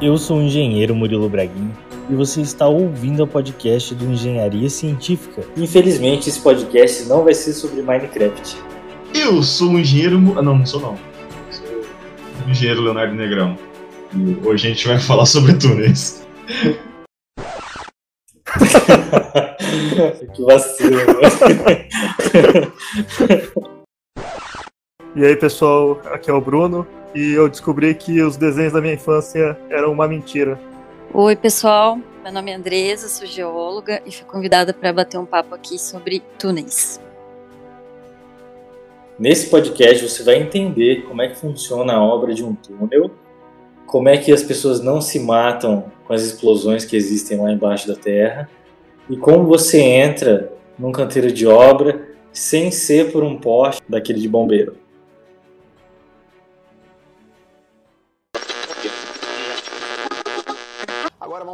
Eu sou o engenheiro Murilo Braguin e você está ouvindo o podcast do Engenharia Científica. Infelizmente, esse podcast não vai ser sobre Minecraft. Eu sou o engenheiro. Ah, não, não sou não. Sou o engenheiro Leonardo Negrão. E hoje a gente vai falar sobre túneis. que vacilo. E aí, pessoal, aqui é o Bruno e eu descobri que os desenhos da minha infância eram uma mentira. Oi, pessoal. Meu nome é Andresa, sou geóloga e fui convidada para bater um papo aqui sobre túneis. Nesse podcast você vai entender como é que funciona a obra de um túnel, como é que as pessoas não se matam com as explosões que existem lá embaixo da terra e como você entra num canteiro de obra sem ser por um poste daquele de bombeiro.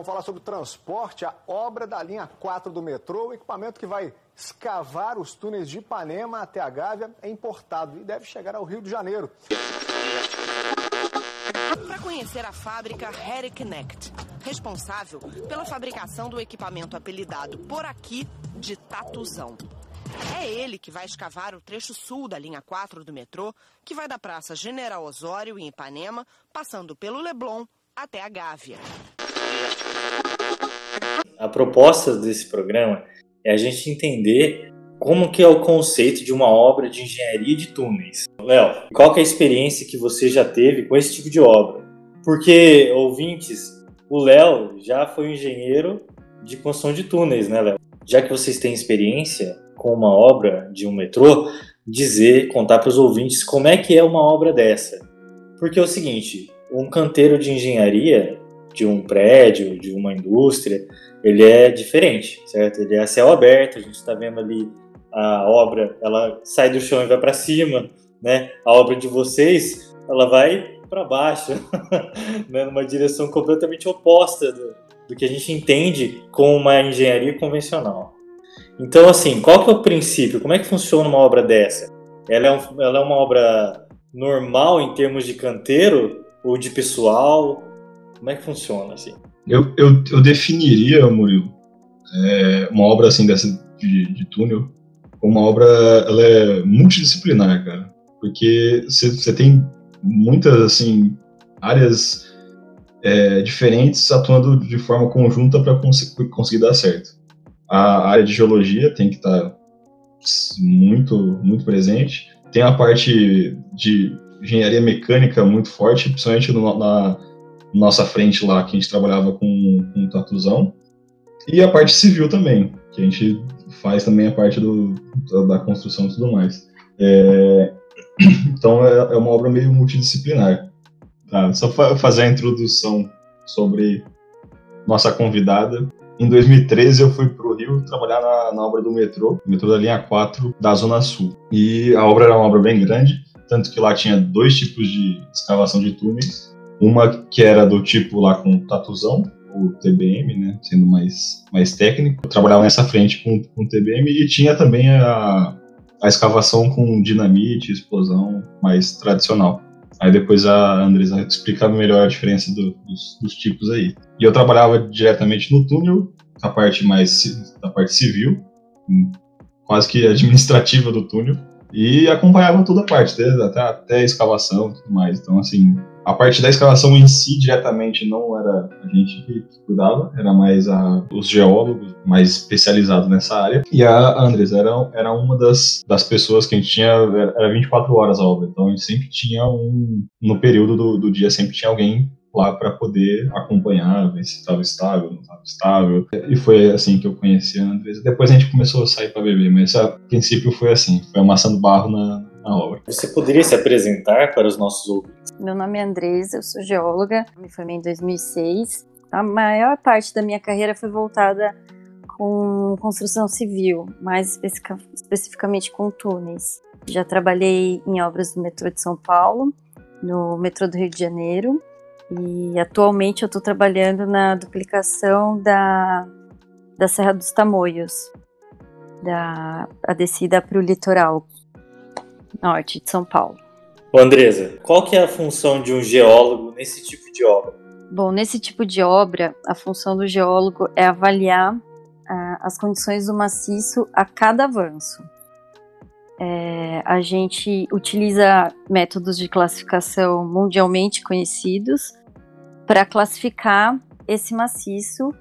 Vamos falar sobre transporte, a obra da linha 4 do metrô, o equipamento que vai escavar os túneis de Ipanema até a Gávea é importado e deve chegar ao Rio de Janeiro. Para conhecer a fábrica Harry Connect, responsável pela fabricação do equipamento apelidado por aqui de Tatuzão. É ele que vai escavar o trecho sul da linha 4 do metrô, que vai da Praça General Osório, em Ipanema, passando pelo Leblon até a Gávea. A proposta desse programa é a gente entender como que é o conceito de uma obra de engenharia de túneis. Léo, qual é a experiência que você já teve com esse tipo de obra? Porque, ouvintes, o Léo já foi engenheiro de construção de túneis, né, Léo? Já que vocês têm experiência com uma obra de um metrô, dizer, contar para os ouvintes como é que é uma obra dessa. Porque é o seguinte, um canteiro de engenharia de um prédio, de uma indústria, ele é diferente, certo? Ele é a céu aberto, a gente está vendo ali a obra, ela sai do chão e vai para cima, né? A obra de vocês, ela vai para baixo, né? numa direção completamente oposta do, do que a gente entende com uma engenharia convencional. Então, assim, qual que é o princípio? Como é que funciona uma obra dessa? Ela é, um, ela é uma obra normal em termos de canteiro ou de pessoal? Como é que funciona assim? Eu, eu, eu definiria, Murilo, é, uma obra assim dessa de, de túnel uma obra ela é multidisciplinar, cara, porque você tem muitas assim áreas é, diferentes atuando de forma conjunta para cons conseguir dar certo. A área de geologia tem que estar tá muito muito presente. Tem a parte de engenharia mecânica muito forte, principalmente no, na nossa frente lá, que a gente trabalhava com, com tatuzão. E a parte civil também, que a gente faz também a parte do, da, da construção e tudo mais. É, então é, é, uma obra meio multidisciplinar. Tá? Só fa fazer a introdução sobre nossa convidada. Em 2013 eu fui para o Rio trabalhar na, na, obra do metrô, metrô da linha 4 da Zona Sul. E a obra era uma obra bem grande, tanto que lá tinha dois tipos de escavação de túneis uma que era do tipo lá com tatuzão, o TBM, né, sendo mais, mais técnico. Eu trabalhava nessa frente com, com o TBM e tinha também a, a escavação com dinamite, explosão mais tradicional. Aí depois a Andresa explicar melhor a diferença do, dos, dos, tipos aí. E eu trabalhava diretamente no túnel, a parte mais da parte civil, quase que administrativa do túnel, e acompanhava toda a parte, até, até a escavação e tudo mais. Então, assim, a parte da escavação em si, diretamente, não era a gente que, cuidava, era mais a, os geólogos mais especializados nessa área. E a Andres era, era uma das, das pessoas que a gente tinha, era 24 horas a obra, então a gente sempre tinha um, no período do, do dia, sempre tinha alguém lá para poder acompanhar, ver se estava estável, não estava estável. E foi assim que eu conheci a Andresa. Depois a gente começou a sair para beber, mas a princípio foi assim, foi amassando barro na, na obra. Você poderia se apresentar para os nossos ouvintes? Meu nome é Andresa, eu sou geóloga, me formei em 2006. A maior parte da minha carreira foi voltada com construção civil, mais especificamente com túneis. Já trabalhei em obras do metrô de São Paulo, no metrô do Rio de Janeiro, e atualmente eu estou trabalhando na duplicação da, da Serra dos Tamoios, da a descida para o litoral norte de São Paulo. Ô Andresa, qual que é a função de um geólogo nesse tipo de obra? Bom, nesse tipo de obra, a função do geólogo é avaliar ah, as condições do maciço a cada avanço. É, a gente utiliza métodos de classificação mundialmente conhecidos para classificar esse maciço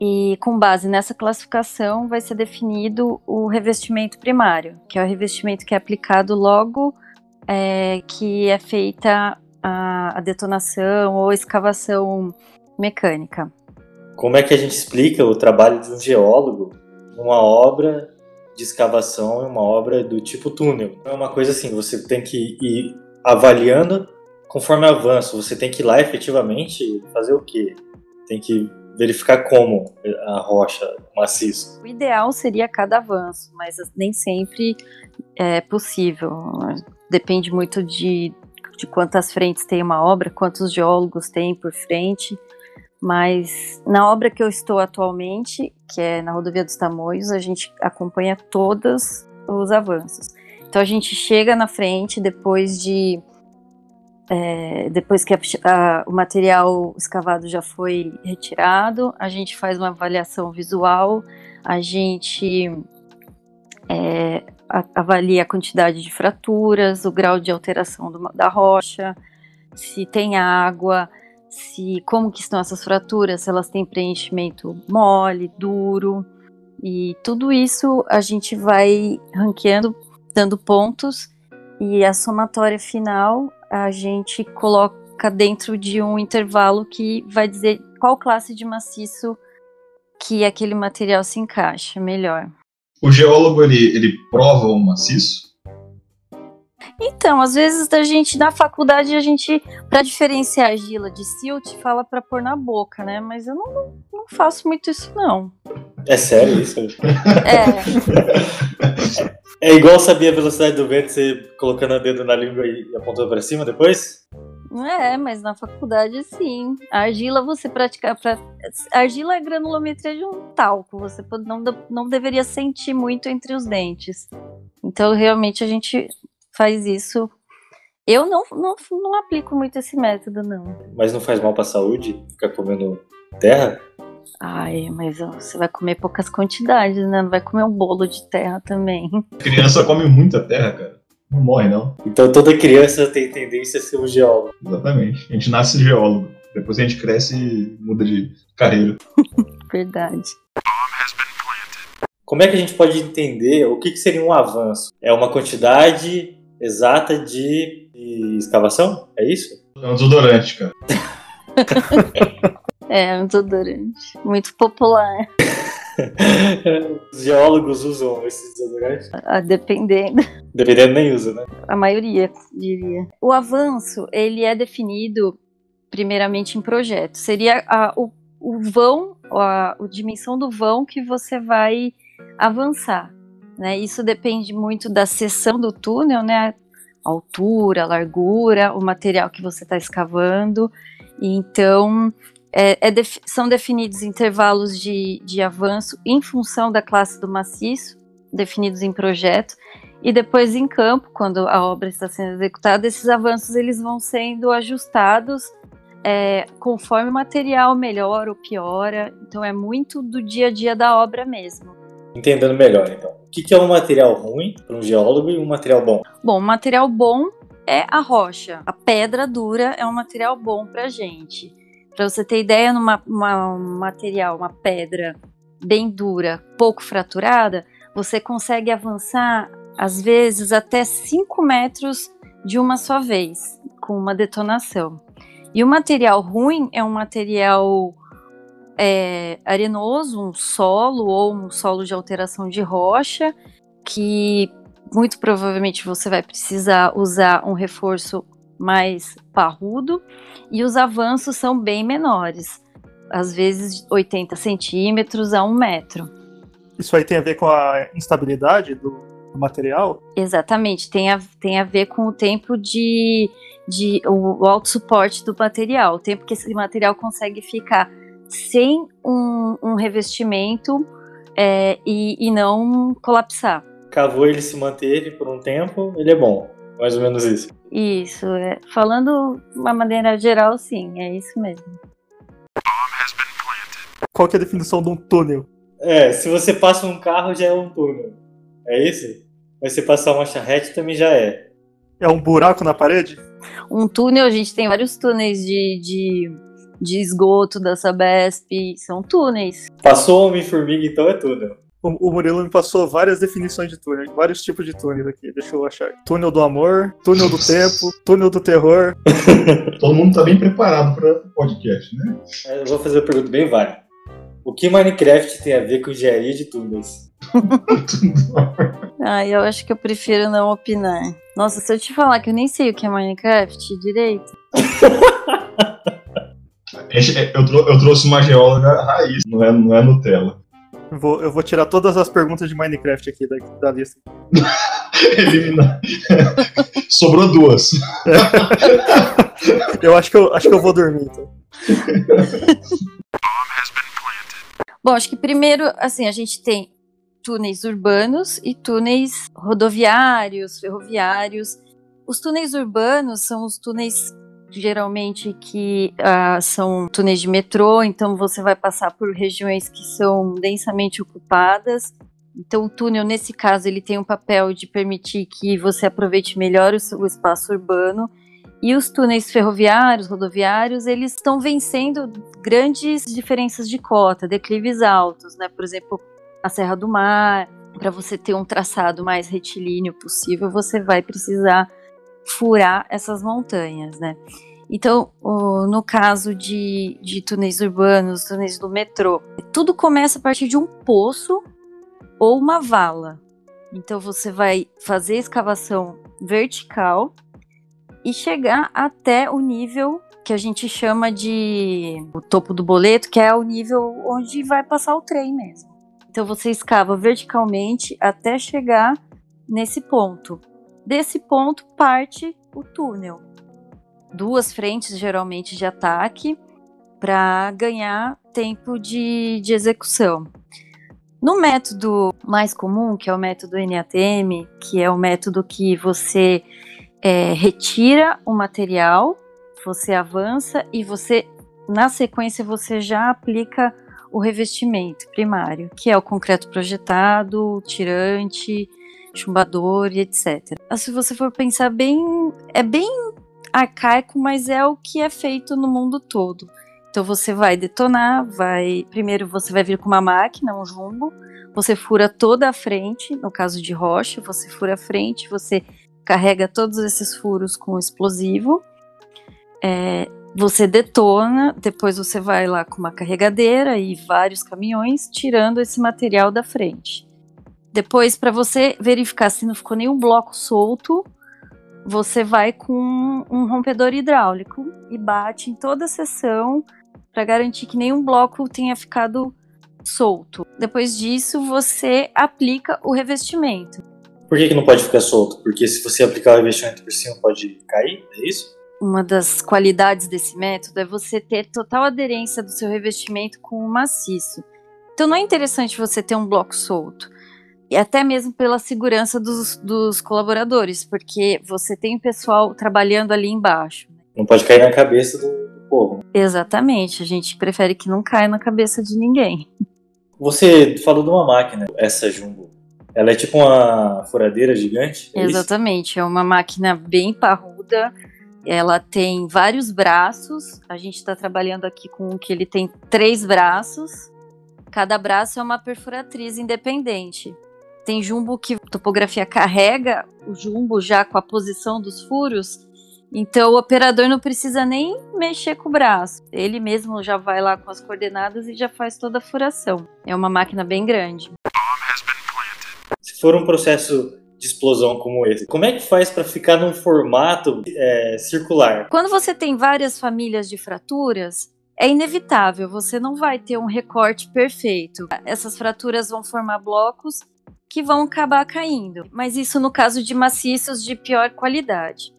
e com base nessa classificação vai ser definido o revestimento primário, que é o revestimento que é aplicado logo é, que é feita a, a detonação ou escavação mecânica. Como é que a gente explica o trabalho de um geólogo numa obra de escavação e uma obra do tipo túnel? É uma coisa assim, você tem que ir avaliando conforme avança. Você tem que ir lá efetivamente fazer o quê? Tem que verificar como a rocha maciça. O ideal seria cada avanço, mas nem sempre é possível. Depende muito de, de quantas frentes tem uma obra, quantos geólogos tem por frente. Mas na obra que eu estou atualmente, que é na Rodovia dos Tamoios, a gente acompanha todos os avanços. Então a gente chega na frente depois de é, depois que a, a, o material escavado já foi retirado, a gente faz uma avaliação visual, a gente é, a, avalia a quantidade de fraturas, o grau de alteração do, da rocha, se tem água, se como que estão essas fraturas, se elas têm preenchimento mole, duro, e tudo isso a gente vai ranqueando, dando pontos, e a somatória final a gente coloca dentro de um intervalo que vai dizer qual classe de maciço que aquele material se encaixa melhor. O geólogo ele, ele prova o maciço? Então, às vezes a gente na faculdade a gente para diferenciar argila de silt fala para pôr na boca, né? Mas eu não, não, não faço muito isso não. É sério isso? É. É igual saber a velocidade do vento, você colocando o dedo na língua e apontando para cima depois? É, mas na faculdade sim. A argila você praticar pra... argila é granulometria de um talco, você não, não deveria sentir muito entre os dentes. Então realmente a gente faz isso. Eu não, não, não aplico muito esse método, não. Mas não faz mal para a saúde ficar comendo terra? Ai, mas você vai comer poucas quantidades, né? Não vai comer um bolo de terra também. Criança come muita terra, cara. Não morre, não. Então toda criança tem tendência a ser um geólogo. Exatamente. A gente nasce geólogo. Depois a gente cresce e muda de carreira. Verdade. Como é que a gente pode entender o que, que seria um avanço? É uma quantidade exata de, de escavação? É isso? É um desodorante, cara. É, um desodorante. Muito popular. Os geólogos usam esses desodorantes? Ah, dependendo. Dependendo, nem usa, né? A maioria, diria. O avanço, ele é definido primeiramente em projeto. Seria a, o, o vão, a, a dimensão do vão que você vai avançar. Né? Isso depende muito da seção do túnel, né? A altura, a largura, o material que você está escavando. Então, é, é def são definidos intervalos de, de avanço em função da classe do maciço, definidos em projeto, e depois em campo, quando a obra está sendo executada, esses avanços eles vão sendo ajustados é, conforme o material melhora ou piora. Então é muito do dia a dia da obra mesmo. Entendendo melhor, então. O que é um material ruim para um geólogo e um material bom? Bom, um material bom é a rocha. A pedra dura é um material bom para a gente. Para você ter ideia, numa uma, um material, uma pedra bem dura, pouco fraturada, você consegue avançar, às vezes, até 5 metros de uma só vez, com uma detonação. E o material ruim é um material é, arenoso, um solo ou um solo de alteração de rocha, que muito provavelmente você vai precisar usar um reforço mais parrudo e os avanços são bem menores, às vezes 80 centímetros a um metro. Isso aí tem a ver com a instabilidade do, do material? Exatamente, tem a, tem a ver com o tempo de, de o, o alto suporte do material, o tempo que esse material consegue ficar sem um, um revestimento é, e, e não colapsar. Cavou, ele se manteve por um tempo, ele é bom. Mais ou menos isso. Isso, é. falando de uma maneira geral, sim, é isso mesmo. Qual que é a definição de um túnel? É, se você passa um carro já é um túnel. É isso? Mas se passar uma charrete também já é. É um buraco na parede? Um túnel, a gente tem vários túneis de, de, de esgoto da Sabesp, são túneis. Passou Homem-Formiga, então é túnel. O, o Murilo me passou várias definições de túnel, vários tipos de túneis aqui. Deixa eu achar. Túnel do amor, túnel do tempo, túnel do terror. Todo mundo tá bem preparado para o podcast, né? Eu vou fazer uma pergunta bem válida. O que Minecraft tem a ver com engenharia de túneis? Ah, eu acho que eu prefiro não opinar. Nossa, se eu te falar que eu nem sei o que é Minecraft direito. Eu, trou- eu trouxe uma geóloga raiz, não é, não é Nutella. Eu vou, eu vou tirar todas as perguntas de Minecraft aqui da, da lista. Eliminar. Sobrou duas. Eu acho que eu, acho que eu vou dormir, então. Bom, acho que primeiro, assim, a gente tem túneis urbanos e túneis rodoviários, ferroviários. Os túneis urbanos são os túneis geralmente que ah, são túneis de metrô, então você vai passar por regiões que são densamente ocupadas. Então o túnel, nesse caso, ele tem um papel de permitir que você aproveite melhor o, o espaço urbano. E os túneis ferroviários, rodoviários, eles estão vencendo grandes diferenças de cota, declives altos, né? Por exemplo, a Serra do Mar, para você ter um traçado mais retilíneo possível, você vai precisar furar essas montanhas, né? Então, no caso de, de túneis urbanos, túneis do metrô, tudo começa a partir de um poço ou uma vala. Então, você vai fazer escavação vertical e chegar até o nível que a gente chama de o topo do boleto, que é o nível onde vai passar o trem mesmo. Então você escava verticalmente até chegar nesse ponto. Desse ponto parte o túnel. Duas frentes geralmente de ataque para ganhar tempo de, de execução. No método mais comum, que é o método NATM, que é o método que você é, retira o material, você avança e você, na sequência, você já aplica o revestimento primário, que é o concreto projetado, tirante, chumbador e etc. Se você for pensar bem, é bem arcaico, mas é o que é feito no mundo todo. Então você vai detonar, vai primeiro você vai vir com uma máquina, um jumbo, você fura toda a frente, no caso de rocha, você fura a frente, você carrega todos esses furos com explosivo, é, você detona, depois você vai lá com uma carregadeira e vários caminhões tirando esse material da frente. Depois, para você verificar se não ficou nenhum bloco solto, você vai com um rompedor hidráulico e bate em toda a seção para garantir que nenhum bloco tenha ficado solto. Depois disso, você aplica o revestimento. Por que, que não pode ficar solto? Porque se você aplicar o revestimento por cima, pode cair? É isso? Uma das qualidades desse método é você ter total aderência do seu revestimento com o maciço. Então não é interessante você ter um bloco solto. E até mesmo pela segurança dos, dos colaboradores, porque você tem pessoal trabalhando ali embaixo. Não pode cair na cabeça do, do povo. Exatamente, a gente prefere que não caia na cabeça de ninguém. Você falou de uma máquina, essa Jumbo. Ela é tipo uma furadeira gigante? É isso? Exatamente, é uma máquina bem parruda. Ela tem vários braços. A gente está trabalhando aqui com o que ele tem três braços. Cada braço é uma perfuratriz independente. Tem jumbo que a topografia carrega o jumbo já com a posição dos furos. Então o operador não precisa nem mexer com o braço. Ele mesmo já vai lá com as coordenadas e já faz toda a furação. É uma máquina bem grande. Se for um processo de explosão como esse, como é que faz para ficar num formato é, circular? Quando você tem várias famílias de fraturas, é inevitável, você não vai ter um recorte perfeito. Essas fraturas vão formar blocos que vão acabar caindo, mas isso no caso de maciços de pior qualidade.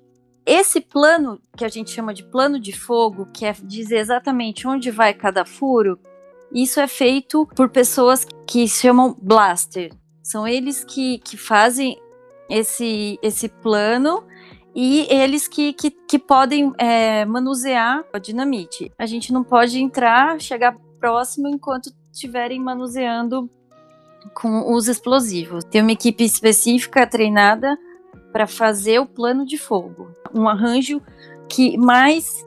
Esse plano, que a gente chama de plano de fogo, que é dizer exatamente onde vai cada furo, isso é feito por pessoas que chamam blaster. São eles que, que fazem esse, esse plano e eles que, que, que podem é, manusear a dinamite. A gente não pode entrar, chegar próximo enquanto estiverem manuseando com os explosivos. Tem uma equipe específica treinada para fazer o plano de fogo, um arranjo que mais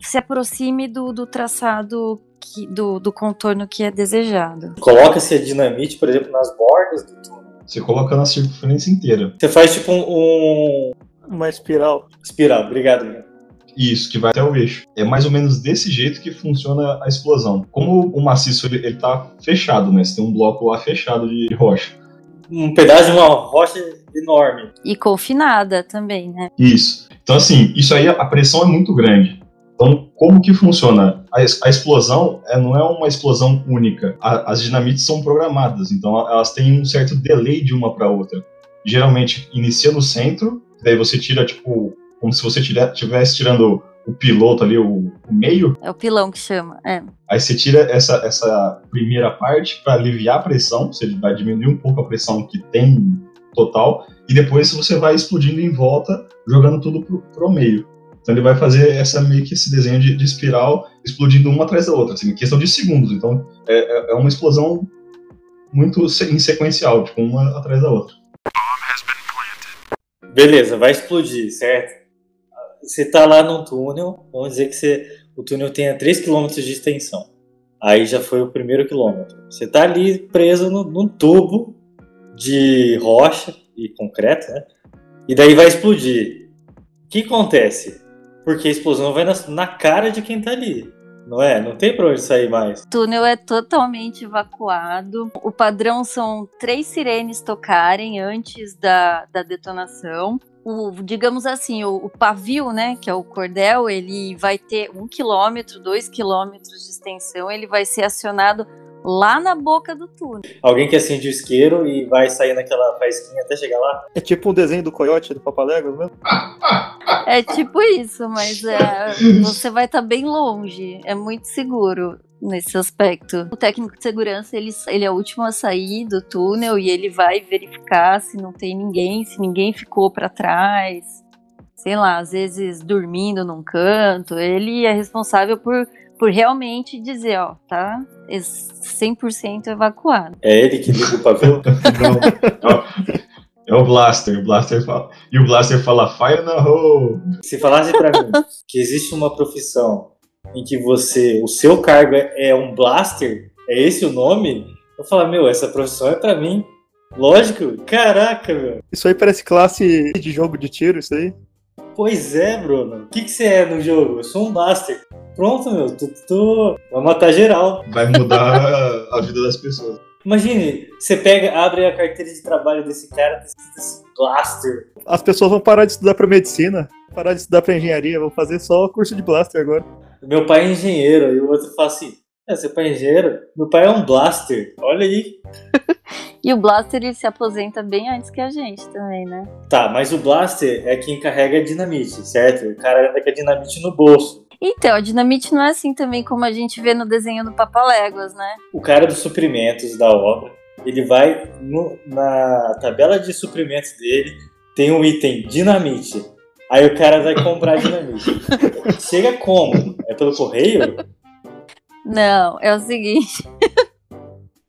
se aproxime do, do traçado que, do, do contorno que é desejado. Coloca-se a dinamite, por exemplo, nas bordas do túnel. Você coloca na circunferência inteira. Você faz tipo um, um Uma espiral. espiral. Obrigado. Guilherme. Isso, que vai até o eixo. É mais ou menos desse jeito que funciona a explosão. Como o maciço ele, ele tá fechado, né? Você tem um bloco lá fechado de rocha. Um pedaço de uma rocha enorme. E confinada também, né? Isso. Então, assim, isso aí, a pressão é muito grande. Então, como que funciona? A, a explosão é, não é uma explosão única. A- as dinamites são programadas, então elas têm um certo delay de uma para outra. Geralmente, inicia no centro, daí você tira, tipo, como se você estivesse tirando o piloto ali, o, o meio, É o pilão que chama. É. Aí você tira essa, essa primeira parte para aliviar a pressão, você vai diminuir um pouco a pressão que tem total, e depois você vai explodindo em volta, jogando tudo pro, pro meio. Então ele vai fazer essa meio que esse desenho de, de espiral explodindo uma atrás da outra, assim, em questão de segundos. Então é, é- é uma explosão muito se- em sequencial, tipo, uma atrás da outra. Beleza, vai explodir, certo? Você tá lá num túnel, vamos dizer que você, o túnel tenha 3 km de extensão. Aí já foi o primeiro quilômetro. Você tá ali preso no- num tubo de rocha e concreto, né? E daí vai explodir. O que acontece? Porque a explosão vai na, na cara de quem tá ali. Não é? Não tem pra onde sair mais. O túnel é totalmente evacuado. O padrão são três sirenes tocarem antes da, da detonação. O, digamos assim, o, o pavio, né, que é o cordel, ele vai ter um quilômetro, dois quilômetros de extensão. Ele vai ser acionado lá na boca do túnel. Alguém que acende o isqueiro e vai sair naquela faísquinha até chegar lá. É tipo o desenho do coiote do Papaléguas mesmo? É tipo isso, mas é, você vai estar bem longe. É muito seguro nesse aspecto. O técnico de segurança, ele, ele é o último a sair do túnel e ele vai verificar se não tem ninguém, se ninguém ficou para trás. Sei lá, às vezes dormindo num canto. Ele é responsável por, por realmente dizer, ó, tá 100% evacuado. É ele que liga o pavio. É o Blaster, o Blaster fala. E o Blaster fala Fire na hole! Se falasse pra mim que existe uma profissão em que você, o seu cargo é, é um blaster, é esse o nome, eu falo, meu, essa profissão é pra mim. Lógico, caraca, meu. Isso aí parece classe de jogo de tiro, isso aí. Pois é, Bruno. O que, que você é no jogo? Eu sou um blaster. Pronto, meu, tu, tu vai matar geral. Vai mudar a, vida das pessoas. Imagine, você pega, abre a carteira de trabalho desse cara, tá escrito assim, blaster. As pessoas vão parar de estudar pra medicina, parar de estudar pra engenharia, vão fazer só curso de blaster agora. Meu pai é engenheiro, e o outro fala assim, é, seu pai é engenheiro? Meu pai é um blaster. Olha aí. E o Blaster ele se aposenta bem antes que a gente também, né? Tá, mas o Blaster é quem carrega a dinamite, certo? O cara anda com a dinamite no bolso. Então, a dinamite não é assim também como a gente vê no desenho do Papaléguas, né? O cara dos suprimentos da obra, ele vai no- na tabela de suprimentos dele, tem um item dinamite. Aí o cara vai comprar dinamite. Chega como? É pelo correio? Não, é o seguinte.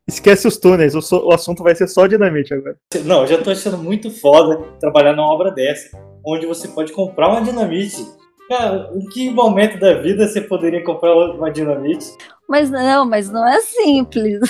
Esquece os túneis, o, so- o assunto vai ser só dinamite agora. Não, eu já tô achando muito foda trabalhar numa obra dessa, onde você pode comprar uma dinamite. Cara, em que momento da vida você poderia comprar uma dinamite? Mas não, mas não é simples.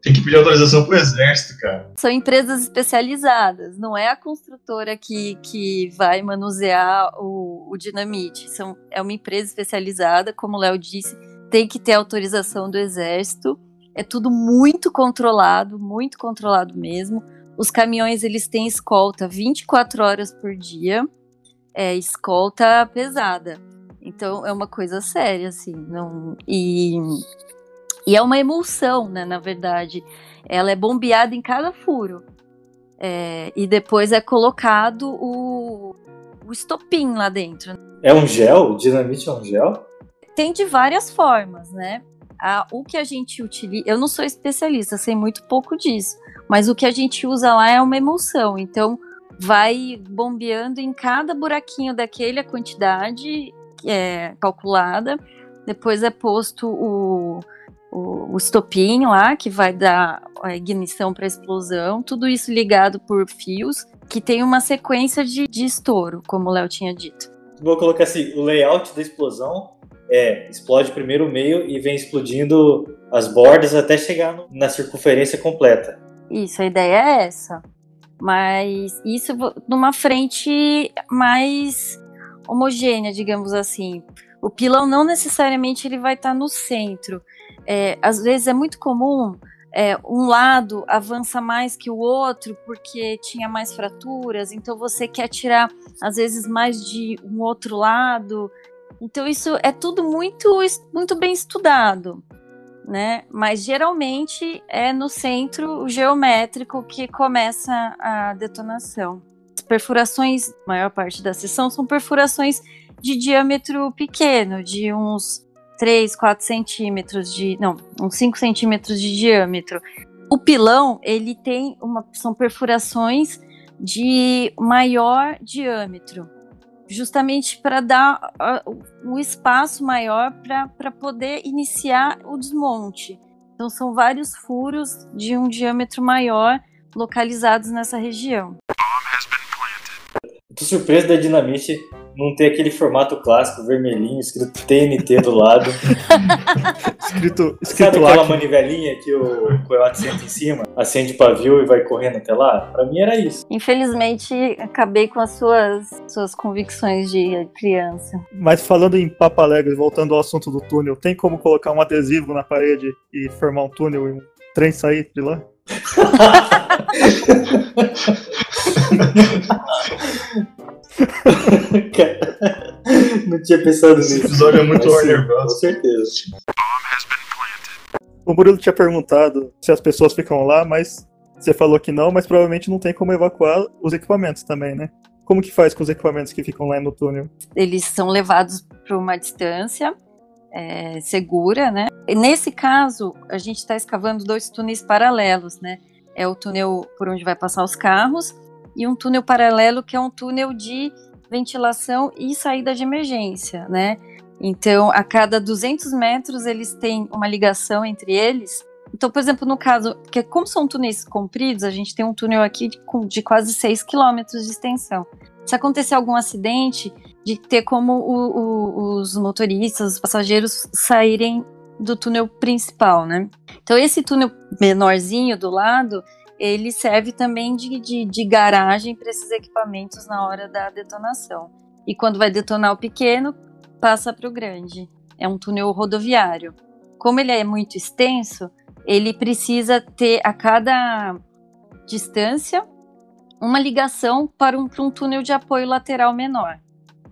Tem que pedir autorização pro exército, cara. São empresas especializadas, não é a construtora que, que vai manusear o, o dinamite. São, é uma empresa especializada, como o Léo disse, tem que ter autorização do exército. É tudo muito controlado, muito controlado mesmo. Os caminhões eles têm escolta 24 horas por dia, é escolta pesada. Então é uma coisa séria, assim. Não, e, e é uma emulsão, né? Na verdade, ela é bombeada em cada furo. É, e depois é colocado o, o estopim lá dentro. É um gel? Dinamite é um gel? Tem de várias formas, né? A- o que a gente utiliza. Eu não sou especialista, sei muito pouco disso. Mas o que a gente usa lá é uma emulsão. Então, vai bombeando em cada buraquinho daquele a quantidade é, calculada. Depois é posto o. o, o estopim lá, que vai dar a ignição para a explosão, tudo isso ligado por fios, que tem uma sequência de, de estouro, como o Léo tinha dito. Vou colocar assim, o layout da explosão é, explode primeiro o meio e vem explodindo as bordas até chegar no, na circunferência completa. Isso, a ideia é essa. Mas isso numa frente mais homogênea, digamos assim. O pilão não necessariamente ele vai estar no centro. É, às vezes é muito comum é, um lado avança mais que o outro porque tinha mais fraturas, então você quer tirar às vezes mais de um outro lado. Então isso é tudo muito, muito bem estudado, né? Mas geralmente é no centro geométrico que começa a detonação. As perfurações, maior parte da sessão são perfurações de diâmetro pequeno, de uns 3, 4 centímetros de. Não, uns 5 centímetros de diâmetro. O pilão, ele tem uma. São perfurações de maior diâmetro, justamente para dar um espaço maior para poder iniciar o desmonte. Então, são vários furos de um diâmetro maior localizados nessa região. Tô surpreso da Dinamite não ter aquele formato clássico vermelhinho, escrito TNT do lado. escrito, escrito Sabe aquela aqui. manivelinha que o coiote senta em cima, acende pavio e vai correndo até lá? Pra mim era isso. Infelizmente, acabei com as suas, suas convicções de criança. Mas falando em Papa Alegre, voltando ao assunto do túnel, tem como colocar um adesivo na parede e formar um túnel e um trem sair de lá? Não tinha pensado nisso. Esse episódio é muito Warner Bros. Com certeza. O Murilo tinha perguntado se as pessoas ficam lá, mas você falou que não, mas provavelmente não tem como evacuar os equipamentos também, né? Como que faz com os equipamentos que ficam lá no túnel? Eles são levados para uma distância é, segura, né? E nesse caso, a gente está escavando dois túneis paralelos, né? É o túnel por onde vai passar os carros e um túnel paralelo que é um túnel de ventilação e saída de emergência, né? Então, a cada 200 metros eles têm uma ligação entre eles. Então, por exemplo, no caso, que como são túneis compridos, a gente tem um túnel aqui de, de quase 6 quilômetros de extensão. Se acontecer algum acidente, de ter como o, o, os motoristas, os passageiros saírem do túnel principal, né? Então, esse túnel menorzinho do lado, ele serve também de, de, de garagem para esses equipamentos na hora da detonação. E quando vai detonar o pequeno, passa para o grande. É um túnel rodoviário. Como ele é muito extenso, ele precisa ter a cada distância uma ligação para um, para um túnel de apoio lateral menor.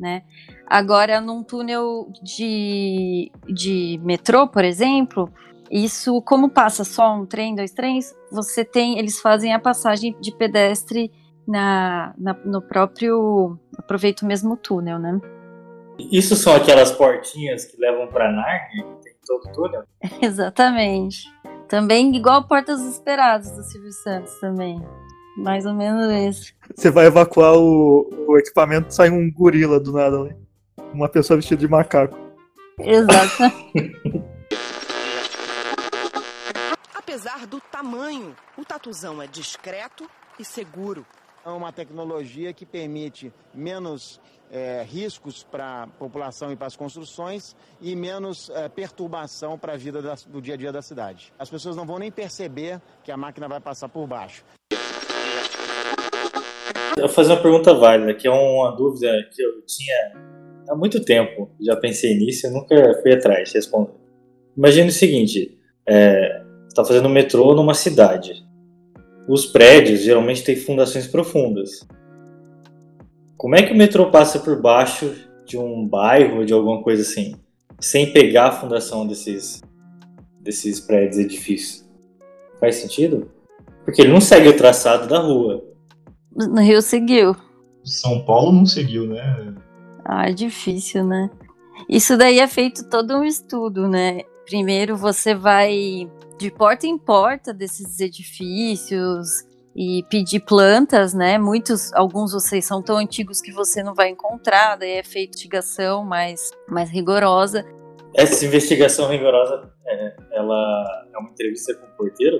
Né? Agora, num túnel de, de metrô, por exemplo, isso, como passa só um trem, dois trens, você tem, eles fazem a passagem de pedestre na, na no próprio, aproveita o mesmo túnel, né? Isso são aquelas portinhas que levam para Narnia, que tem todo o túnel? Exatamente. Também igual Portas Esperadas do Silvio Santos também. Mais ou menos isso. Você vai evacuar o, o equipamento, sai um gorila do nada ali. Uma pessoa vestida de macaco. Exato. Apesar do tamanho, o tatuzão é discreto e seguro. É uma tecnologia que permite menos é, riscos para a população e para as construções e menos é, perturbação para a vida da, do dia a dia da cidade. As pessoas não vão nem perceber que a máquina vai passar por baixo. Eu vou fazer uma pergunta válida, que é uma dúvida que eu tinha há muito tempo. Já pensei nisso e nunca fui atrás de responder. Imagine o seguinte: é, está fazendo metrô numa cidade. Os prédios geralmente têm fundações profundas. Como é que o metrô passa por baixo de um bairro, de alguma coisa assim, sem pegar a fundação desses, desses prédios, edifícios? Faz sentido? Porque ele não segue o traçado da rua. No Rio seguiu. São Paulo não seguiu, né? Ah, é difícil, né? Isso daí é feito todo um estudo, né? Primeiro você vai de porta em porta desses edifícios e pedir plantas, né? Muitos, alguns vocês são tão antigos que você não vai encontrar, daí é feita investigação mais, mais rigorosa. Essa investigação rigorosa É, ela é uma entrevista com o porteiro?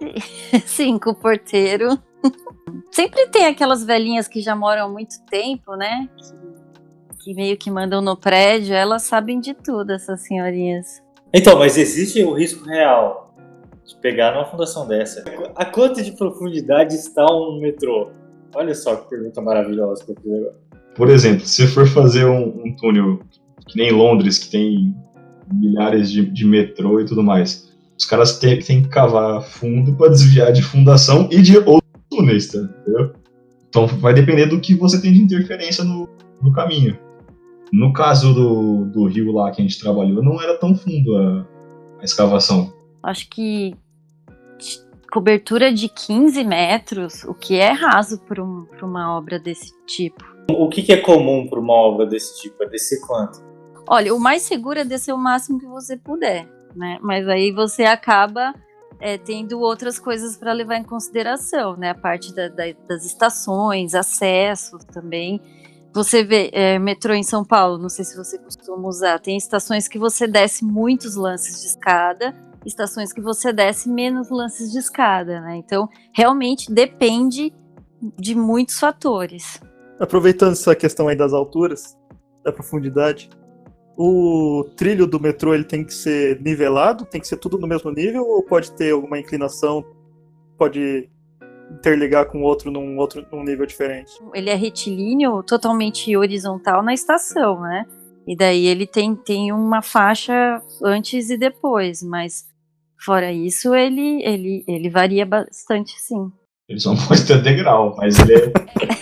Sim, com o porteiro. Sempre tem aquelas velhinhas que já moram há muito tempo, né? Que, que meio que mandam no prédio, elas sabem de tudo, essas senhorinhas. Então, mas existe o risco real de pegar numa fundação dessa. A quanto de profundidade está um metrô? Olha só que pergunta maravilhosa que eu fiz agora. Por exemplo, se for fazer um, um túnel que nem Londres, que tem milhares de, de metrô e tudo mais, os caras têm, que cavar fundo para desviar de fundação e de outros túneis, tá? Entendeu? Então vai depender do que você tem de interferência no, no caminho. No caso do, do rio lá que a gente trabalhou, não era tão fundo a, a escavação. Acho que cobertura de 15 metros, o que é raso para um, uma obra desse tipo. O que, que é comum para uma obra desse tipo? É descer quanto? Olha, o mais seguro é descer o máximo que você puder, né? Mas aí você acaba é, tendo outras coisas para levar em consideração, né? A parte da, da, das estações, acessos também. Você vê é, metrô em São Paulo, não sei se você costuma usar, tem estações que você desce muitos lances de escada, estações que você desce menos lances de escada, né? Então, realmente depende de muitos fatores. Aproveitando essa questão aí das alturas, da profundidade, o trilho do metrô ele tem que ser nivelado, tem que ser tudo no mesmo nível ou pode ter alguma inclinação, pode interligar com outro num outro num nível diferente? Ele é retilíneo, totalmente horizontal na estação, né? E daí ele tem, tem uma faixa antes e depois, mas fora isso ele ele, ele varia bastante, sim. Ele só pode ter degrau, mas ele é,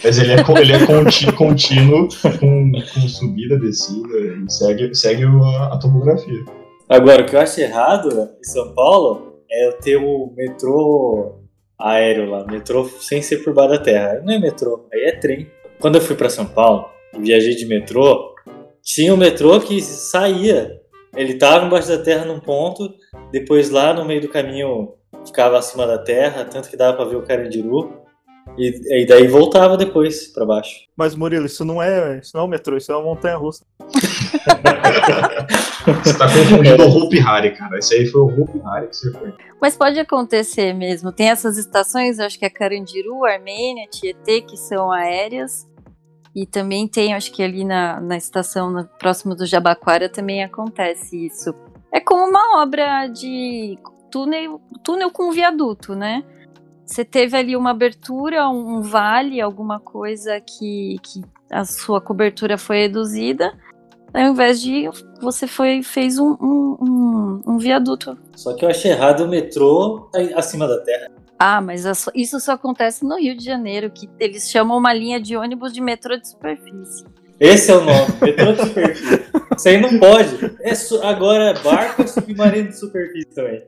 mas ele é, ele é conti, contínuo com, com subida, descida, e segue, segue a, a, topografia. Agora, o que eu acho errado em São Paulo é eu ter o metrô aéreo lá, metrô sem ser por baixo da terra. Não é metrô, aí é trem. Quando eu fui para São Paulo e viajei de metrô, tinha um metrô que saía. Ele tava embaixo da terra num ponto, depois lá no meio do caminho ficava acima da terra, tanto que dava para ver o Carandiru. E, e daí voltava depois para baixo. Mas Murilo, isso não é, isso não é um metrô, isso é uma montanha russa. você tá confundindo o Hopi Hari, cara. Esse aí foi o Hopi Hari que você foi. Mas pode acontecer mesmo. Tem essas estações, acho que é Carandiru, Armênia, Tietê, que são aéreas. E também tem, acho que ali na, na estação no, próximo do Jabaquara também acontece isso. É como uma obra de túnel, túnel com viaduto, né? Você teve ali uma abertura, um, vale, alguma coisa que, que a sua cobertura foi reduzida, ao invés de você foi fez um, um, um, um viaduto. Só que eu achei errado o metrô acima da terra. Ah, mas isso só acontece no Rio de Janeiro, que eles chamam uma linha de ônibus de metrô de superfície. Esse é o nome, metrô de superfície. Isso aí não pode. É su... Agora é barco e submarino de superfície também.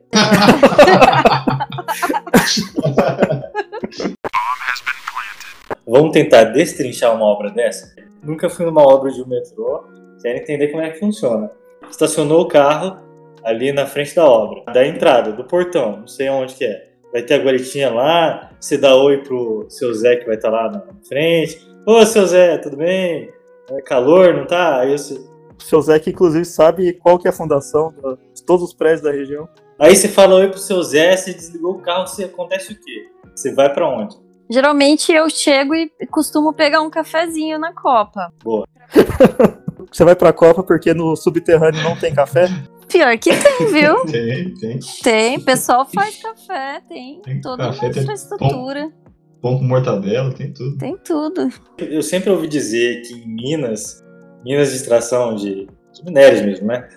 Vamos tentar destrinchar uma obra dessa? Nunca fui numa obra de um metrô, quero entender como é que funciona. Estacionou o carro ali na frente da obra, da entrada, do portão, não sei onde que é. Vai ter a guaritinha lá, você dá oi pro seu Zé que vai estar tá lá na frente. Ô, seu Zé, tudo bem? É calor, não tá? Aí você... O seu Zé que inclusive sabe qual que é a fundação de todos os prédios da região. Aí você fala oi pro seu Zé, você desligou o carro, você acontece o quê? Você vai para onde? Geralmente eu chego e costumo pegar um cafezinho na Copa. Boa. você vai pra Copa porque no subterrâneo não tem café? Pior que tem, viu? tem, tem. Tem, pessoal faz café, tem, tem toda café, uma infraestrutura. Pão, pão com mortadela, tem tudo. Tem tudo. Eu sempre ouvi dizer que em Minas, Minas de extração de, de minérios mesmo, né?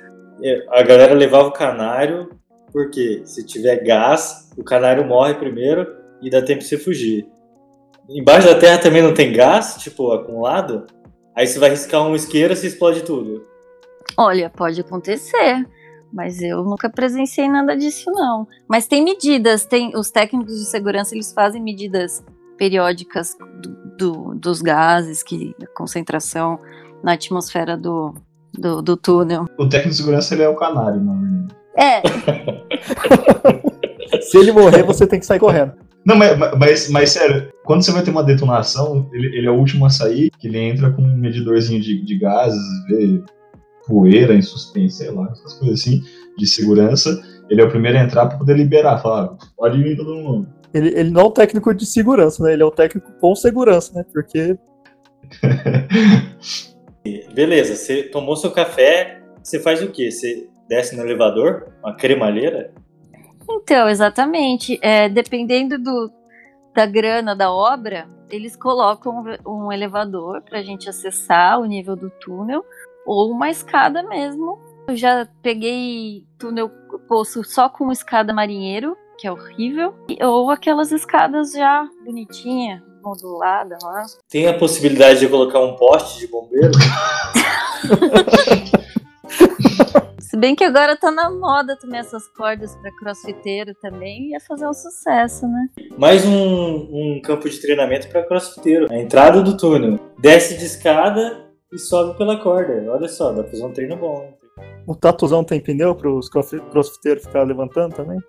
A galera levava o canário porque se tiver gás, o canário morre primeiro e dá tempo de você fugir. Embaixo da terra também não tem gás, tipo, acumulado? Aí você vai riscar um isqueiro, e explode tudo. Olha, pode acontecer. Mas eu nunca presenciei nada disso, não. Mas tem medidas, tem os técnicos de segurança, eles fazem medidas periódicas do, do, dos gases, que a concentração na atmosfera do, do, do, túnel. O técnico de segurança ele é o canário, na verdade. É. Se ele morrer, você tem que sair correndo. Não, mas, mas, mas sério, quando você vai ter uma detonação, ele, ele é o último a sair, que ele entra com um medidorzinho de, de gases, vê poeira em suspense, sei lá, essas coisas assim, de segurança, ele é o primeiro a entrar para poder liberar, falar, pode vir todo mundo. Ele, ele não é o técnico de segurança, né? Ele é o técnico com segurança, né? Porque. Beleza, você tomou seu café, você faz o quê? Você desce no elevador? Uma cremalheira? Então, exatamente. É, dependendo do, da grana da obra, eles colocam um elevador para a gente acessar o nível do túnel ou uma escada mesmo. Eu já peguei túnel poço só com escada marinheiro, que é horrível, ou aquelas escadas já bonitinha, modulada lá. Tem a possibilidade de colocar um poste de bombeiro? Se bem que agora tá na moda também essas cordas para crossfiteiro também, ia fazer um sucesso, né? Mais um, um campo de treinamento para crossfiteiro. A entrada do túnel. Desce de escada e sobe pela corda. Olha só, dá pra fazer um treino bom. O tatuzão tem pneu para os crossfiteiros ficar levantando também?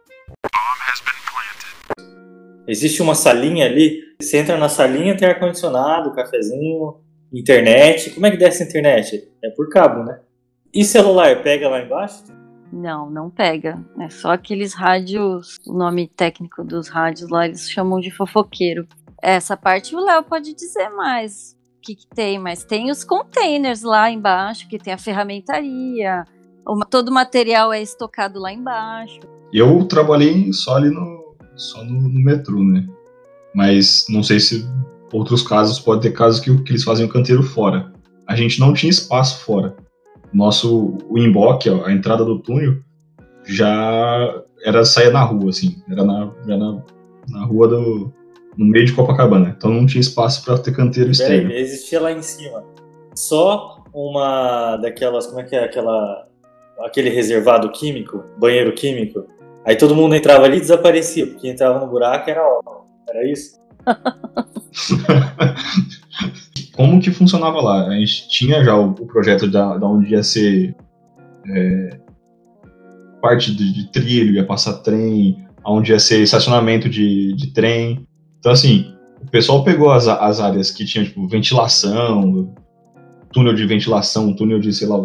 Existe uma salinha ali. Você entra na salinha, tem ar-condicionado, cafezinho, internet. Como é que desce a internet? É por cabo, né? E celular, pega lá embaixo? Não, não pega. É só aqueles rádios, o nome técnico dos rádios lá, eles chamam de fofoqueiro. Essa parte o Léo pode dizer mais o que, que, tem, mas tem os containers lá embaixo, que tem a ferramentaria, uma, todo o material é estocado lá embaixo. Eu trabalhei só ali no, só no, no metrô, né? Mas não sei se outros casos, pode ter casos que, que eles fazem o canteiro fora. A gente não tinha espaço fora nosso o emboque, a entrada do túnel, já era sair na rua, assim, era na, já na, na rua do no meio de Copacabana, então não tinha espaço para ter canteiro externo. Existia lá em cima só uma daquelas, como é que é aquela aquele reservado químico, banheiro químico. Aí todo mundo entrava ali e desaparecia, porque entrava no buraco era obra. Era isso? como que funcionava lá? A gente tinha já o, projeto da, da onde ia ser é, parte de, de, trilho, ia passar trem, onde ia ser estacionamento de, de trem. Então, assim, o pessoal pegou as, as áreas que tinham, tipo, ventilação, túnel de ventilação, túnel de, sei lá,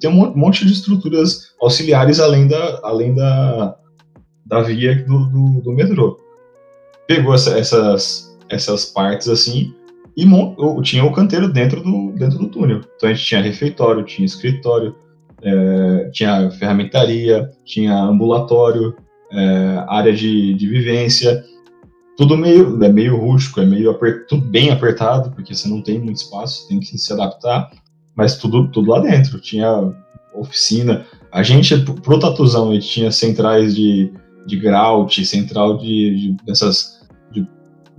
tem um monte de estruturas auxiliares além da, além da, da via do, do, do metrô. Pegou essa, essas, essas partes, assim, e tinha o canteiro dentro do, dentro do túnel. Então a gente tinha refeitório, tinha escritório, é, tinha ferramentaria, tinha ambulatório, é, área de, de vivência, tudo meio, é meio rústico, é meio aper, tudo bem apertado, porque você não tem muito espaço, tem que se adaptar, mas tudo, tudo lá dentro. Tinha oficina. A gente, pro Tatuzão, a gente tinha centrais de, de grout, central de, de dessas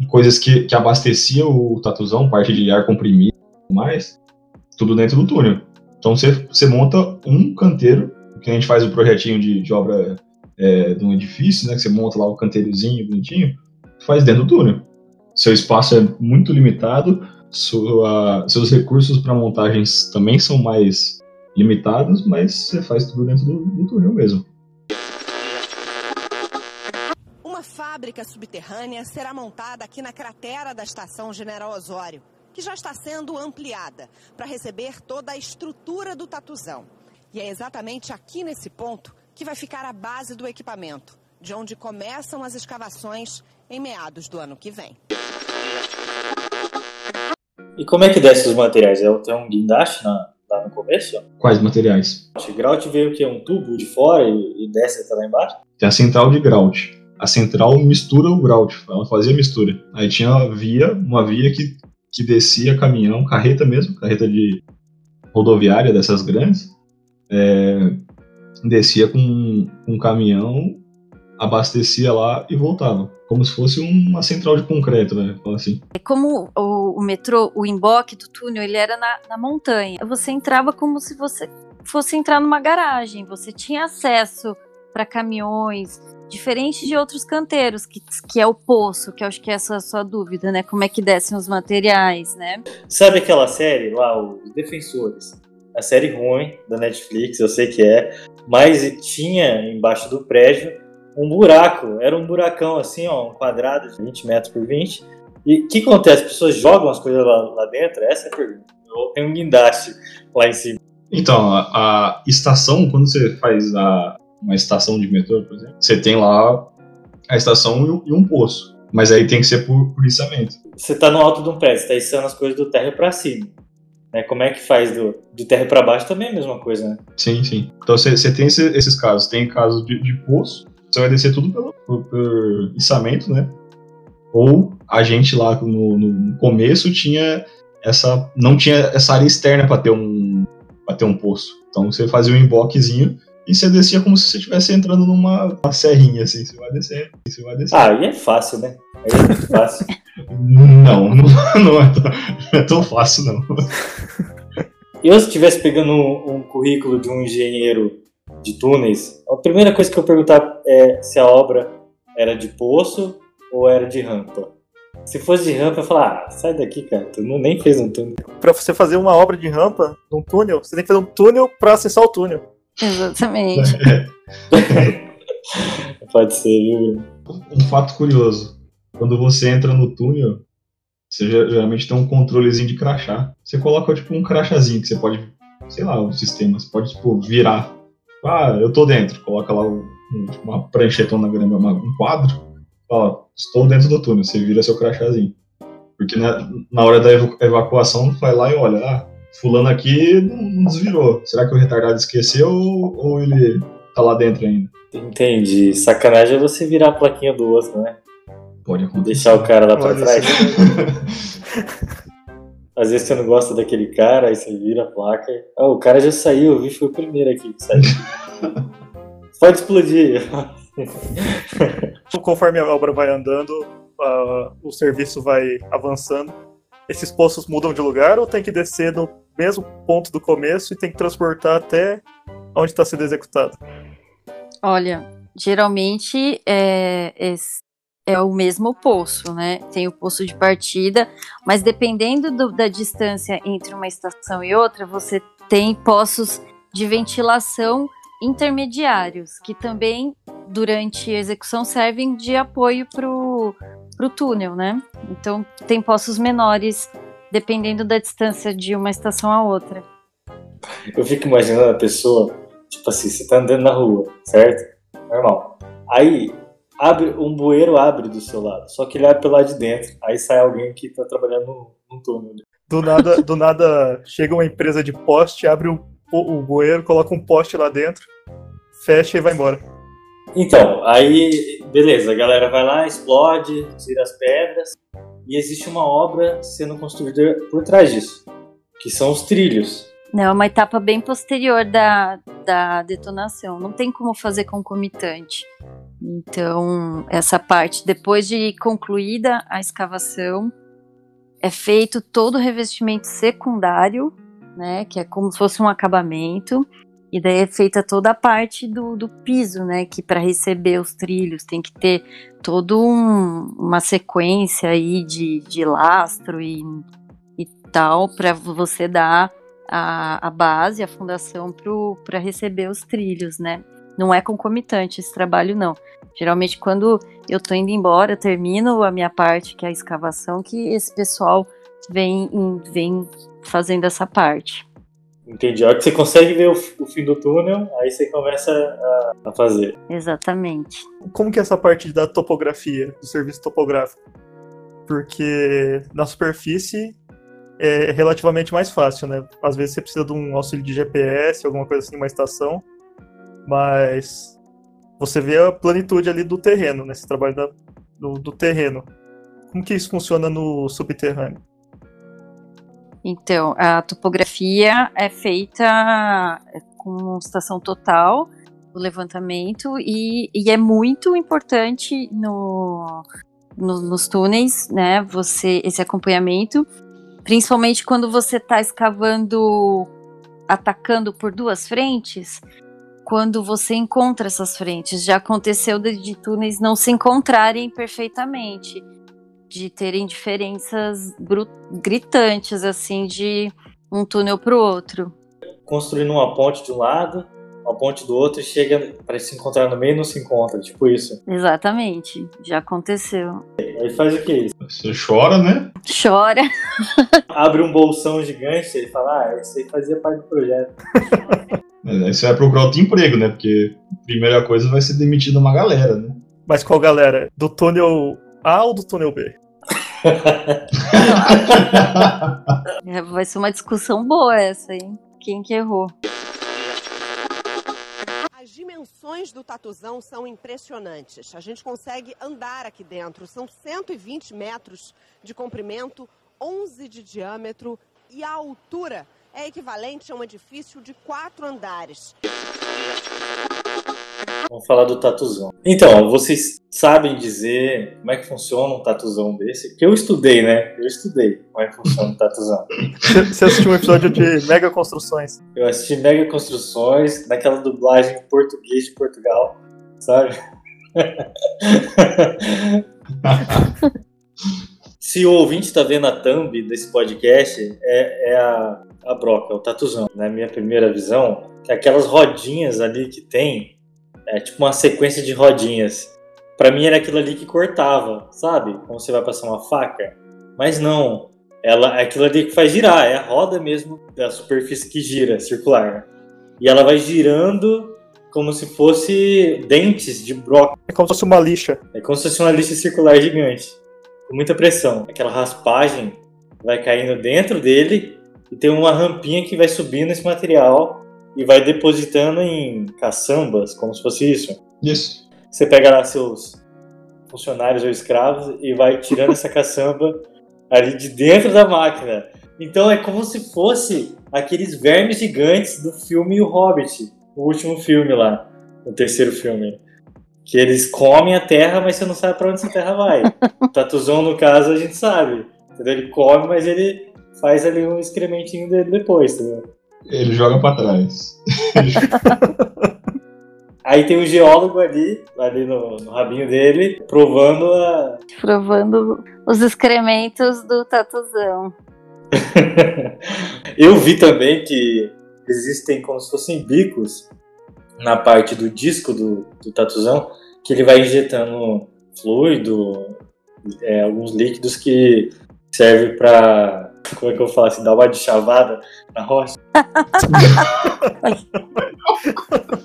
coisas que, que abastecia o tatuzão, parte de ar comprimido e mais, tudo dentro do túnel. Então você, você monta um canteiro, que a gente faz o projetinho de, de obra é, de um edifício, né, que você monta lá o canteirozinho bonitinho, faz dentro do túnel. Seu espaço é muito limitado, sua, seus recursos para montagens também são mais limitados, mas você faz tudo dentro do, do túnel mesmo. Fábrica subterrânea será montada aqui na cratera da estação General Osório, que já está sendo ampliada para receber toda a estrutura do Tatuzão. E é exatamente aqui nesse ponto que vai ficar a base do equipamento, de onde começam as escavações em meados do ano que vem. E como é que desce os materiais? É, tem um guindaste na, lá no começo? Quais materiais? O grout veio o quê? Um tubo de fora e, e desce até lá embaixo? Tem a central de grout a central mistura o grout, ela fazia mistura. Aí tinha via, uma via que, que descia caminhão, carreta mesmo, carreta de rodoviária dessas grandes, é, descia com um caminhão, abastecia lá e voltava. Como se fosse uma central de concreto, né? Assim. É como o, o, metrô, o emboque do túnel, ele era na, na montanha. Você entrava como se você fosse entrar numa garagem. Você tinha acesso para caminhões, diferente de outros canteiros, que, que é o poço, que acho que é essa a sua dúvida, né? Como é que descem os materiais, né? Sabe aquela série lá, Os Defensores? A série ruim da Netflix, eu sei que é, mas tinha embaixo do prédio um buraco, era um buracão assim, ó, um quadrado de 20 metros por 20. E o que acontece? As pessoas jogam as coisas lá, lá dentro? Essa é a pergunta. Ou tem um guindaste lá em cima. Então, a, a estação, quando você faz a, uma estação de metrô, por exemplo, você tem lá a estação e um, e um poço. Mas aí tem que ser por, por içamento. Você tá no alto de um prédio, você tá içando as coisas do térreo pra cima. Né? Como é que faz do, do térreo pra baixo também é a mesma coisa, né? Sim, sim. Então você, você tem esse- esses casos. Tem casos de, de poço, você vai descer tudo pelo, por, por içamento, né? Ou a gente lá no, no começo tinha essa. não tinha essa área externa para ter um para ter um poço. Então você fazia um emboquezinho e você descia como se você estivesse entrando numa uma serrinha assim. Você vai descendo, você vai descendo. Ah, aí é fácil, né? Aí é muito fácil. Não, não, não, é tão, não é tão fácil não. Eu, se estivesse pegando um, um currículo de um engenheiro de túneis, a primeira coisa que eu perguntar é se a obra era de poço ou era de rampa. Se fosse de rampa, eu ia falar, ah, sai daqui, cara, tu não, nem fez um túnel. Pra você fazer uma obra de rampa num túnel, você tem que fazer um túnel pra acessar o túnel. Exatamente. Pode ser, viu? Um fato curioso. Quando você entra no túnel, você ge- geralmente tem um controlezinho de crachá. Você coloca tipo um crachazinho que você pode, sei lá, o sistema, você pode tipo virar. Ah, eu tô dentro. Coloca lá um- tipo, uma pranchetona grande, um quadro. Fala, estou dentro do túnel. Você vira seu crachazinho. Porque na, na hora da evacu- evacuação, vai lá e olha, ah, fulano aqui não não desvirou. Será que o retardado esqueceu ou, ou ele tá lá dentro ainda? Entendi. Sacanagem é você virar a plaquinha do outro, né? Pode acontecer. Deixar o cara lá pra Olha, trás. Às vezes você não gosta daquele cara, aí você vira a placa. Ah, o cara já saiu, vi, foi o primeiro aqui que saiu. Pode explodir. Conforme a obra vai andando, a- o serviço vai avançando. Esses poços mudam de lugar ou tem que descer no mesmo ponto do começo e tem que transportar até onde está sendo executado? Olha, geralmente é, esse- é o mesmo poço, né? Tem o poço de partida, mas dependendo do- da distância entre uma estação e outra, você tem poços de ventilação intermediários, que também, durante a execução, servem de apoio para o túnel, né? Então, tem poços menores, dependendo da distância de uma estação a outra. Eu fico imaginando a pessoa, tipo assim, você tá andando na rua, certo? Normal. Aí, abre um bueiro abre do seu lado, só que ele abre pelo lado de dentro. Aí sai alguém que tá trabalhando no, no túnel. Do nada, do nada chega uma empresa de poste, abre o, o bueiro, coloca um poste lá dentro, fecha e vai embora. Então, aí, beleza, a galera vai lá, explode, tira as pedras, e existe uma obra sendo construída por trás disso, que são os trilhos. É uma etapa bem posterior da, da detonação. Não tem como fazer concomitante. Então, essa parte, depois de concluída a escavação, é feito todo o revestimento secundário, né? Que é como se fosse um acabamento. E daí é feita toda a parte do, do piso, né? Que para receber os trilhos tem que ter toda um, uma sequência aí de, de lastro e, e tal, para você dar a, a base, a fundação para receber os trilhos, né? Não é concomitante esse trabalho, não. Geralmente, quando eu tô indo embora, termino a minha parte, que é a escavação, que esse pessoal vem, vem fazendo essa parte. Entendi. A hora que você consegue ver o, o fim do túnel, aí você começa a, a fazer. Exatamente. Como que é essa parte da topografia, do serviço topográfico? Porque na superfície é relativamente mais fácil, né? Às vezes você precisa de um auxílio de GPS, alguma coisa assim, uma estação, mas você vê a plenitude ali do terreno, né? Esse trabalho da- do, do terreno. Como que isso funciona no subterrâneo? Então, a topografia é feita com estação total do levantamento e, e é muito importante no, no- nos túneis, né? Você esse acompanhamento, principalmente quando você está escavando, atacando por duas frentes, quando você encontra essas frentes. Já aconteceu de, de túneis não se encontrarem perfeitamente de terem diferenças gritantes, assim, de um túnel para o outro. Construindo uma ponte de um lado, uma ponte do outro, e chega para se encontrar no meio e não se encontra. Tipo isso. Exatamente, já aconteceu. Aí faz o que? Você chora, né? Chora. Abre um bolsão gigante e fala, ah, isso aí fazia parte do projeto. Mas aí você vai procurar outro emprego, né? Porque a primeira coisa vai ser demitir uma galera, né? Mas qual galera? Do túnel A ou do túnel B? Vai ser uma discussão boa essa, hein? Quem que errou? As dimensões do tatuzão são impressionantes. A gente consegue andar aqui dentro. São 120 metros de comprimento, 11 de diâmetro e a altura é equivalente a um edifício de quatro andares. Vamos falar do tatuzão. Então, vocês sabem dizer como é que funciona um tatuzão desse? Porque eu estudei, né? Eu estudei como é que funciona um tatuzão. Você assistiu um episódio de Mega Construções. Eu assisti Mega Construções, naquela dublagem em português de Portugal, sabe? Se o ouvinte está vendo a thumb desse podcast, é, é a, a broca, é o tatuzão. Na minha primeira visão, é aquelas rodinhas ali que tem, é tipo uma sequência de rodinhas. Pra mim era aquilo ali que cortava, sabe? Como você vai passar uma faca. Mas não, ela é aquilo ali que faz girar, é a roda mesmo da superfície que gira, circular. E ela vai girando como se fosse dentes de broca. É como se fosse uma lixa. É como se fosse uma lixa circular gigante, com muita pressão. Aquela raspagem vai caindo dentro dele e tem uma rampinha que vai subindo esse material e vai depositando em caçambas, como se fosse isso. Isso. Você pega lá seus funcionários ou escravos e vai tirando essa caçamba ali de dentro da máquina. Então é como se fosse aqueles vermes gigantes do filme O Hobbit, o último filme lá, o terceiro filme. Que eles comem a terra, mas você não sabe pra onde essa terra vai. Tatuzão, no caso, a gente sabe. entendeu? Ele come, mas ele faz ali um excrementinho dele depois, entendeu? Ele joga pra trás. Aí tem um geólogo ali, ali no, no rabinho dele, provando a. Provando os excrementos do tatuzão. Eu vi também que existem como se fossem bicos na parte do disco do, do tatuzão, que ele vai injetando fluido, é, alguns líquidos que servem pra. Como é que eu falo assim? Dar uma de chavada na rocha.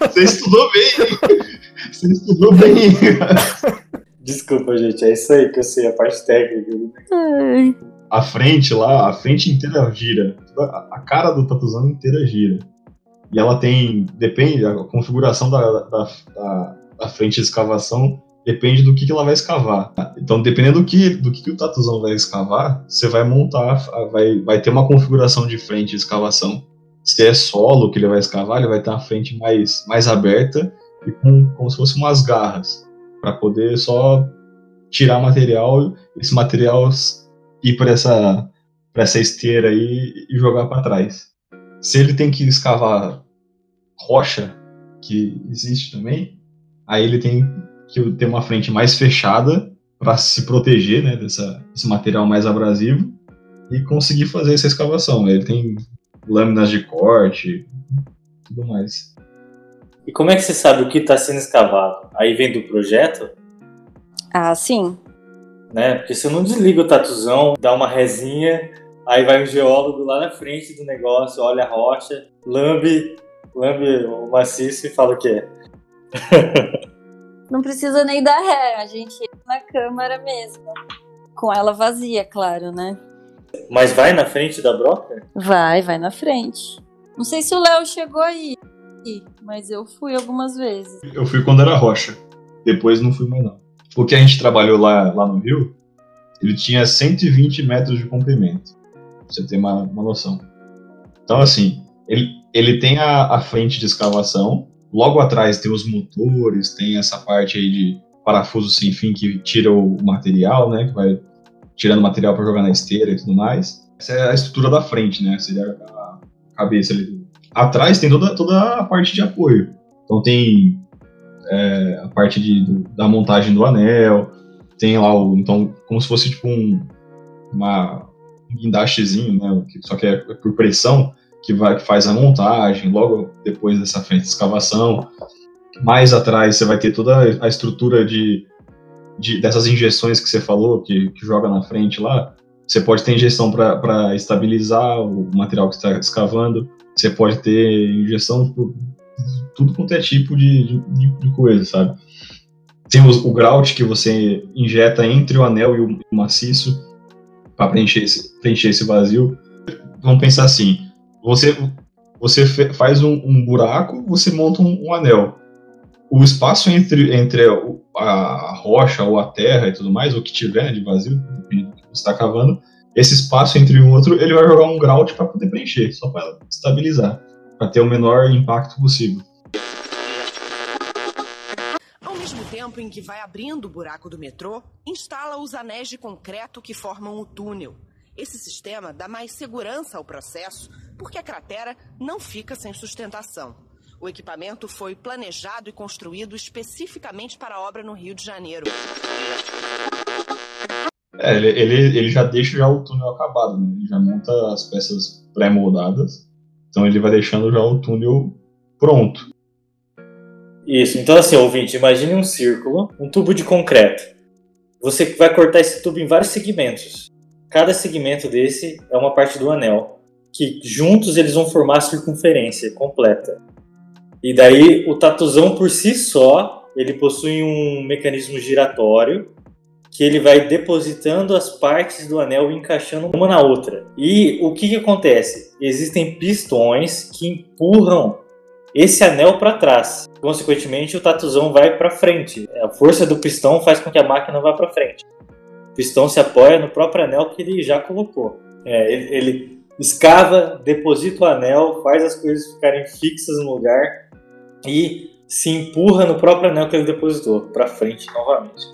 Você estudou bem, hein? Você estudou bem. Desculpa, gente, é isso aí que eu sei, a parte técnica. Ai, A frente lá, a frente inteira gira. A cara do tatuzão inteira gira. E ela tem. Depende, a configuração da, da, da, da frente de escavação depende do que, que ela vai escavar. Então, dependendo do que, do que, que o tatuzão vai escavar, você vai montar, vai, vai ter uma configuração de frente de escavação. Se é solo que ele vai escavar, ele vai ter uma frente mais, mais aberta e com como se fossem umas garras, para poder só tirar material, esse material ir para essa, essa esteira aí e jogar para trás. Se ele tem que escavar rocha, que existe também, aí ele tem que ter uma frente mais fechada para se proteger né, dessa, desse material mais abrasivo e conseguir fazer essa escavação. Ele tem lâminas de corte, tudo mais. E como é que você sabe o que está sendo escavado? Aí vem do projeto, Ah, sim. né? Porque você não desliga o tatuzão, dá uma resinha, aí vai um geólogo lá na frente do negócio, olha a rocha, lambe, lambe o maciço e fala o quê? Não precisa nem dar ré, a gente entra na câmara mesmo. Com ela vazia, claro, né? Mas vai na frente da broca? Vai, vai na frente. Não sei se o Léo chegou aí, mas eu fui algumas vezes. Eu fui quando era rocha, depois não fui mais não. O que a gente trabalhou lá, lá no Rio, ele tinha 120 metros de comprimento, pra você ter uma, uma noção. Então, assim, ele, ele tem a, a frente de escavação, logo atrás tem os motores, tem essa parte aí de parafuso sem fim que tira o material, né, que vai tirando material para jogar na esteira e tudo mais. Essa é a estrutura da frente, né, seria a cabeça ali. Atrás tem toda, toda a parte de apoio. Então tem é, a parte de, do- da montagem do anel, tem lá o. Então, como se fosse tipo um, uma, um guindastezinho, né? Só que é por pressão, que, vai, que faz a montagem, logo depois dessa frente de escavação. Mais atrás você vai ter toda a estrutura de de, dessas injeções que você falou, que, que joga na frente lá, você pode ter injeção para estabilizar o material que está escavando, você pode ter injeção, tipo, tudo quanto é tipo de, de, de coisa, sabe? Tem o, o grout que você injeta entre o anel e o, maciço para preencher preencher esse vazio. Vamos pensar assim: você, você faz um, um buraco, você monta um, um, anel. O espaço entre, entre a rocha ou a terra e tudo mais, o que tiver de vazio, que você está cavando, esse espaço entre um outro, ele vai jogar um grout para poder preencher, só para estabilizar, para ter o menor impacto possível. Ao mesmo tempo em que vai abrindo o buraco do metrô, instala os anéis de concreto que formam o túnel. Esse sistema dá mais segurança ao processo, porque a cratera não fica sem sustentação. O equipamento foi planejado e construído especificamente para a obra no Rio de Janeiro. É, ele, ele, ele já deixa já o túnel acabado, né? Ele já monta as peças pré-moldadas. Então ele vai deixando já o túnel pronto. Isso, então assim, ouvinte, imagine um círculo, um tubo de concreto. Você vai cortar esse tubo em vários segmentos. Cada segmento desse é uma parte do anel, que juntos eles vão formar a circunferência completa. E daí o tatuzão por si só, ele possui um mecanismo giratório que ele vai depositando as partes do anel e encaixando uma na outra. E o que, que acontece? Existem pistões que empurram esse anel para trás. Consequentemente, o tatuzão vai para frente. A força do pistão faz com que a máquina vá para frente. O pistão se apoia no próprio anel que ele já colocou. É, ele, ele escava, deposita o anel, faz as coisas ficarem fixas no lugar e se empurra no próprio anel que ele depositou para frente novamente.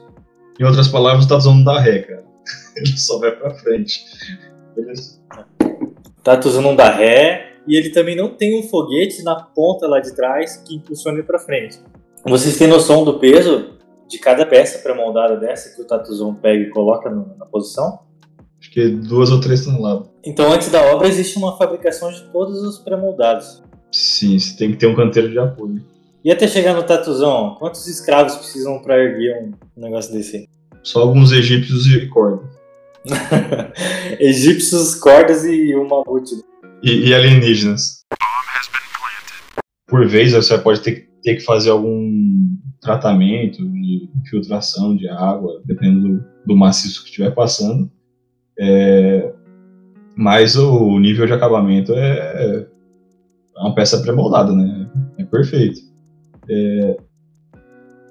Em outras palavras, tá usando da ré, cara. Ele só vai pra frente. Beleza? Tá usando um da ré e ele também não tem um foguete na ponta lá de trás que impulsiona ele pra frente. Vocês têm noção do peso de cada peça pré-moldada dessa que o Tatuzão pega e coloca no, na posição? Acho que duas ou três toneladas. Então, antes da obra, existe uma fabricação de todos os pré-moldados. Sim, você tem que ter um canteiro de apoio. E até chegar no tatuzão, quantos escravos precisam para erguer um negócio desse? Só alguns egípcios e cordas. egípcios, cordas e uma mamute. E, e, alienígenas. Por vez você pode ter, ter que fazer algum tratamento de infiltração de água, dependendo do, do maciço que estiver passando. É, mas o nível de acabamento é, é uma peça pré-moldada, né? É perfeito. É,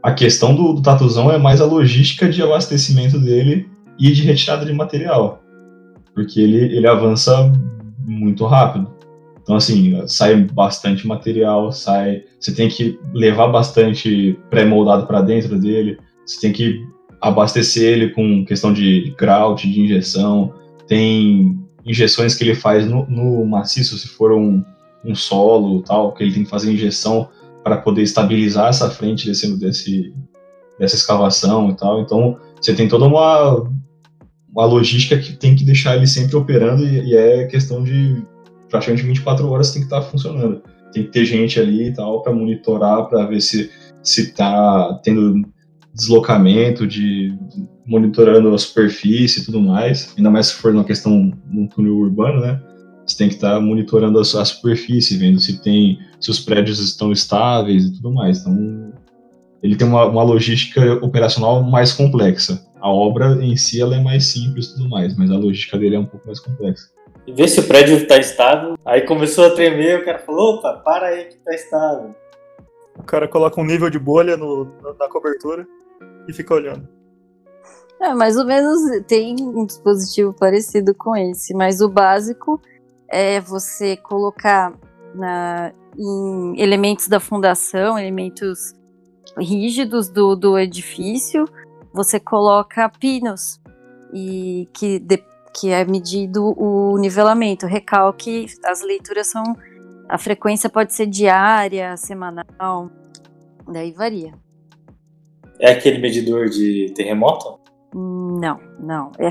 a questão do, do tatuzão é mais a logística de abastecimento dele e de retirada de material. Porque ele, ele avança muito rápido. Então, assim, sai bastante material, sai. Você tem que levar bastante pré-moldado para dentro dele, você tem que abastecer ele com questão de grout, de injeção. Tem injeções que ele faz no, no maciço, se for um, um solo tal, que ele tem que fazer injeção para poder estabilizar essa frente desse, desse, dessa escavação e tal. Então, você tem toda uma, uma logística que tem que deixar ele sempre operando e, e é questão de praticamente 24 horas tem que estar tá funcionando. Tem que ter gente ali e tal para monitorar, para ver se se está tendo deslocamento, de monitorando a superfície e tudo mais. Ainda mais se for uma questão no túnel urbano, né? Você tem que estar tá monitorando a, a, superfície, vendo se tem, se os prédios estão estáveis e tudo mais. Então, ele tem uma, uma logística operacional mais complexa. A obra em si ela é mais simples e tudo mais, mas a logística dele é um pouco mais complexa. E ver se o prédio está estável. Aí começou a tremer, o cara falou: opa, para aí que está estável. O cara coloca um nível de bolha no, na cobertura e fica olhando. É, mais ou menos tem um dispositivo parecido com esse, mas o básico é você colocar na, em elementos da fundação, elementos rígidos do, do edifício, você coloca pinos e que, de, que é medido o nivelamento, recalque, as leituras são a frequência pode ser diária, semanal, daí varia. É aquele medidor de terremoto? Não, não. É,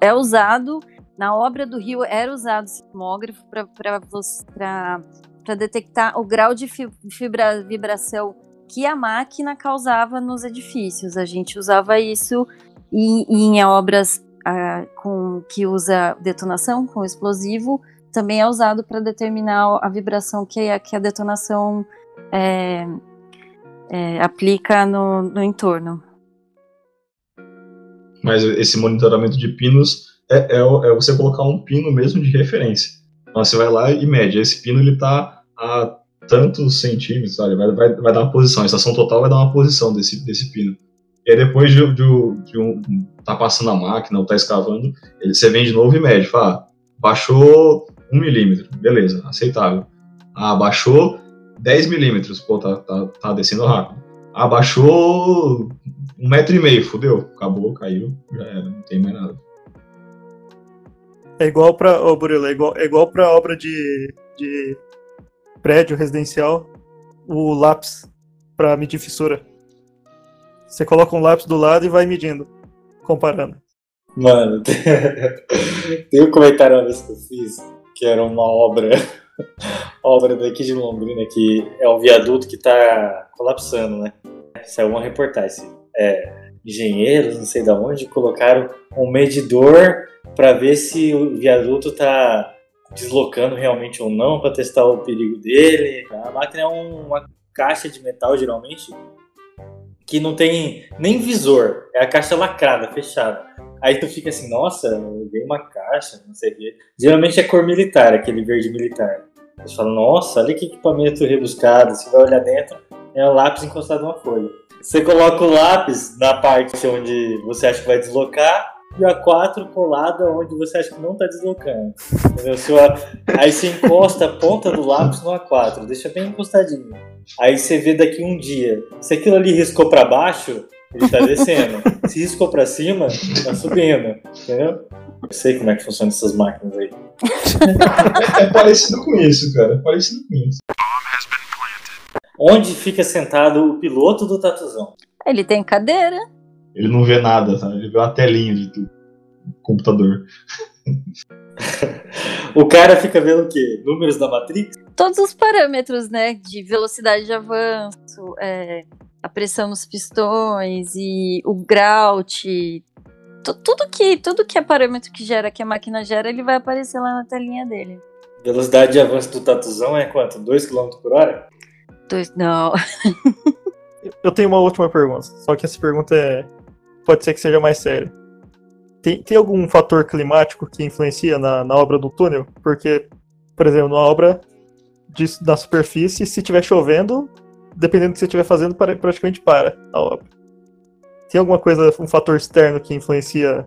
é usado na obra do Rio era usado sismógrafo para detectar o grau de fibra, vibração que a máquina causava nos edifícios. A gente usava isso em, obras ah, com que usa detonação com explosivo, também é usado para determinar a vibração que a, que a detonação é, é, aplica no, no entorno. Mas esse monitoramento de pinos é, é, é, você colocar um pino mesmo de referência. Então você vai lá e mede. Esse pino ele está a tantos centímetros, sabe? Vai, vai, vai dar uma posição. A estação total vai dar uma posição desse, desse pino. E aí depois de, de, de um. tá passando a máquina ou tá escavando, ele, você vem de novo e mede. Fala, ah, baixou 1 milímetro, beleza, aceitável. Ah, baixou 10 milímetros, pô, tá, tá, tá descendo rápido. Ah, baixou um metro e meio, fodeu. Acabou, caiu, já era, não tem mais nada. É igual pra. Ô, oh, Burilo, é igual, é igual pra obra de, de prédio residencial, o lápis pra medir fissura. Você coloca um lápis do lado e vai medindo, comparando. Mano, tem um comentário uma vez que eu fiz, que era uma obra, obra daqui de Londrina, que é um viaduto que tá colapsando, né? Saiu uma reportagem. É, engenheiros, não sei de onde, colocaram um medidor para ver se o viaduto tá deslocando realmente ou não, para testar o perigo dele. A máquina é uma caixa de metal, geralmente, que não tem nem visor, é a caixa lacrada, fechada. Aí tu fica assim, nossa, eu dei uma caixa, não sei o quê. Geralmente é cor militar, aquele verde militar. Você fala, nossa, olha que equipamento rebuscado. Você vai olhar dentro, é um lápis encostado numa folha. Você coloca o lápis na parte onde você acha que vai deslocar, e a 4 colada onde você acha que não está deslocando. Entendeu? Sua... Aí você encosta a ponta do lápis no A4, deixa bem encostadinho. Aí você vê daqui um dia. Se aquilo ali riscou para baixo, ele está descendo. Se riscou para cima, está subindo. Entendeu? Eu sei como é que funcionam essas máquinas aí. É, é parecido com isso, cara. É parecido com isso. Onde fica sentado o piloto do Tatuzão? Ele tem cadeira. Ele não vê nada, sabe? Ele vê uma telinha de tudo. Computador. o cara fica vendo o quê? Números da Matrix? Todos os parâmetros, né? De velocidade de avanço, é, a pressão nos pistões e o grout. Tudo que, tudo que é parâmetro que gera, que a máquina gera, ele vai aparecer lá na telinha dele. Velocidade de avanço do Tatuzão é quanto? 2 km por hora? Dois, não. Eu tenho uma última pergunta, só que essa pergunta é pode ser que seja mais sério. Tem, tem algum fator climático que influencia na, na obra do túnel? Porque, por exemplo, na obra de, na superfície, se estiver chovendo, dependendo do que você estiver fazendo, praticamente para a obra. Tem alguma coisa, um fator externo que influencia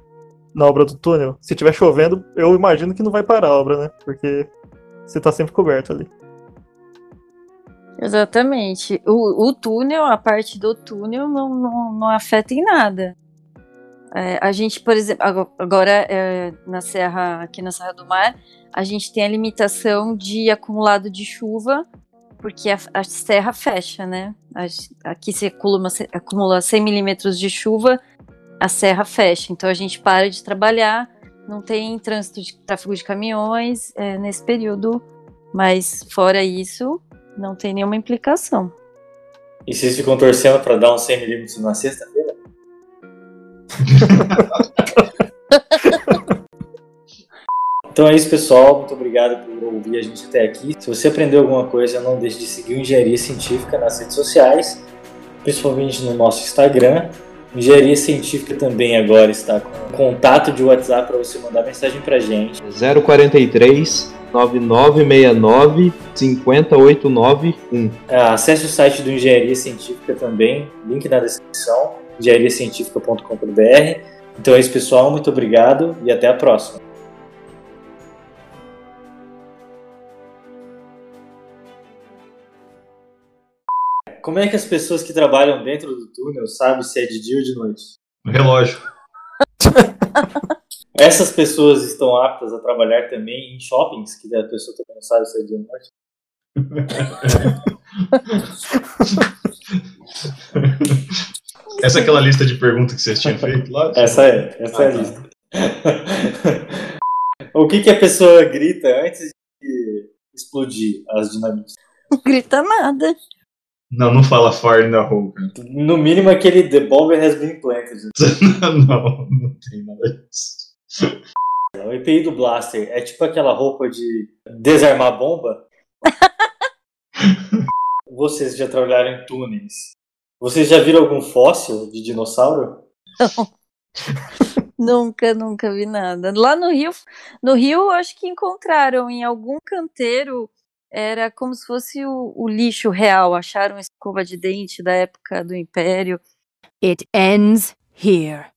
na obra do túnel? Se estiver chovendo, eu imagino que não vai parar a obra, né? Porque você está sempre coberto ali. Exatamente. O, o, túnel, a parte do túnel, não, não, não afeta em nada. É, a gente, por exemplo, agora é, na Serra, aqui na Serra do Mar, a gente tem a limitação de acumulado de chuva, porque a, a serra fecha, né? A, aqui se acumula, acumula 100 milímetros de chuva, a serra fecha. Então a gente para de trabalhar, não tem trânsito de tráfego de caminhões é, nesse período, mas fora isso, não tem nenhuma implicação. E vocês ficam torcendo para dar uns 100 milímetros na sexta-feira? então é isso, pessoal. Muito obrigado por ouvir a gente até aqui. Se você aprendeu alguma coisa, não deixe de seguir o Engenharia Científica nas redes sociais, principalmente no nosso Instagram. Engenharia Científica também agora está com contato de WhatsApp para você mandar mensagem para gente. 043 9969 50891. É, acesse o site do Engenharia Científica também, link na descrição engenhariacientifica.com.br. Então é isso, pessoal. Muito obrigado e até a próxima. Como é que as pessoas que trabalham dentro do túnel sabem se é de dia ou de noite? Relógio. Essas pessoas estão aptas a trabalhar também em shoppings, que a pessoa também não sabe se é dia ou noite? Essa é aquela lista de perguntas que vocês tinham feito lá? Essa é, essa ah, é a tá. lista. o que, que a pessoa grita antes de explodir as dinamites? Grita nada. Não, não fala fire in the hole, cara. No mínimo aquele The Bomb Has Been Planted. não, não tem nada disso. O EPI do Blaster é tipo aquela roupa de desarmar bomba? Vocês já trabalharam em túneis. Vocês já viram algum fóssil de dinossauro? Nunca, nunca vi nada. Lá no Rio, no Rio, acho que encontraram em algum canteiro. Era como se fosse o, o lixo real. Acharam escova de dente da época do Império. It ends here.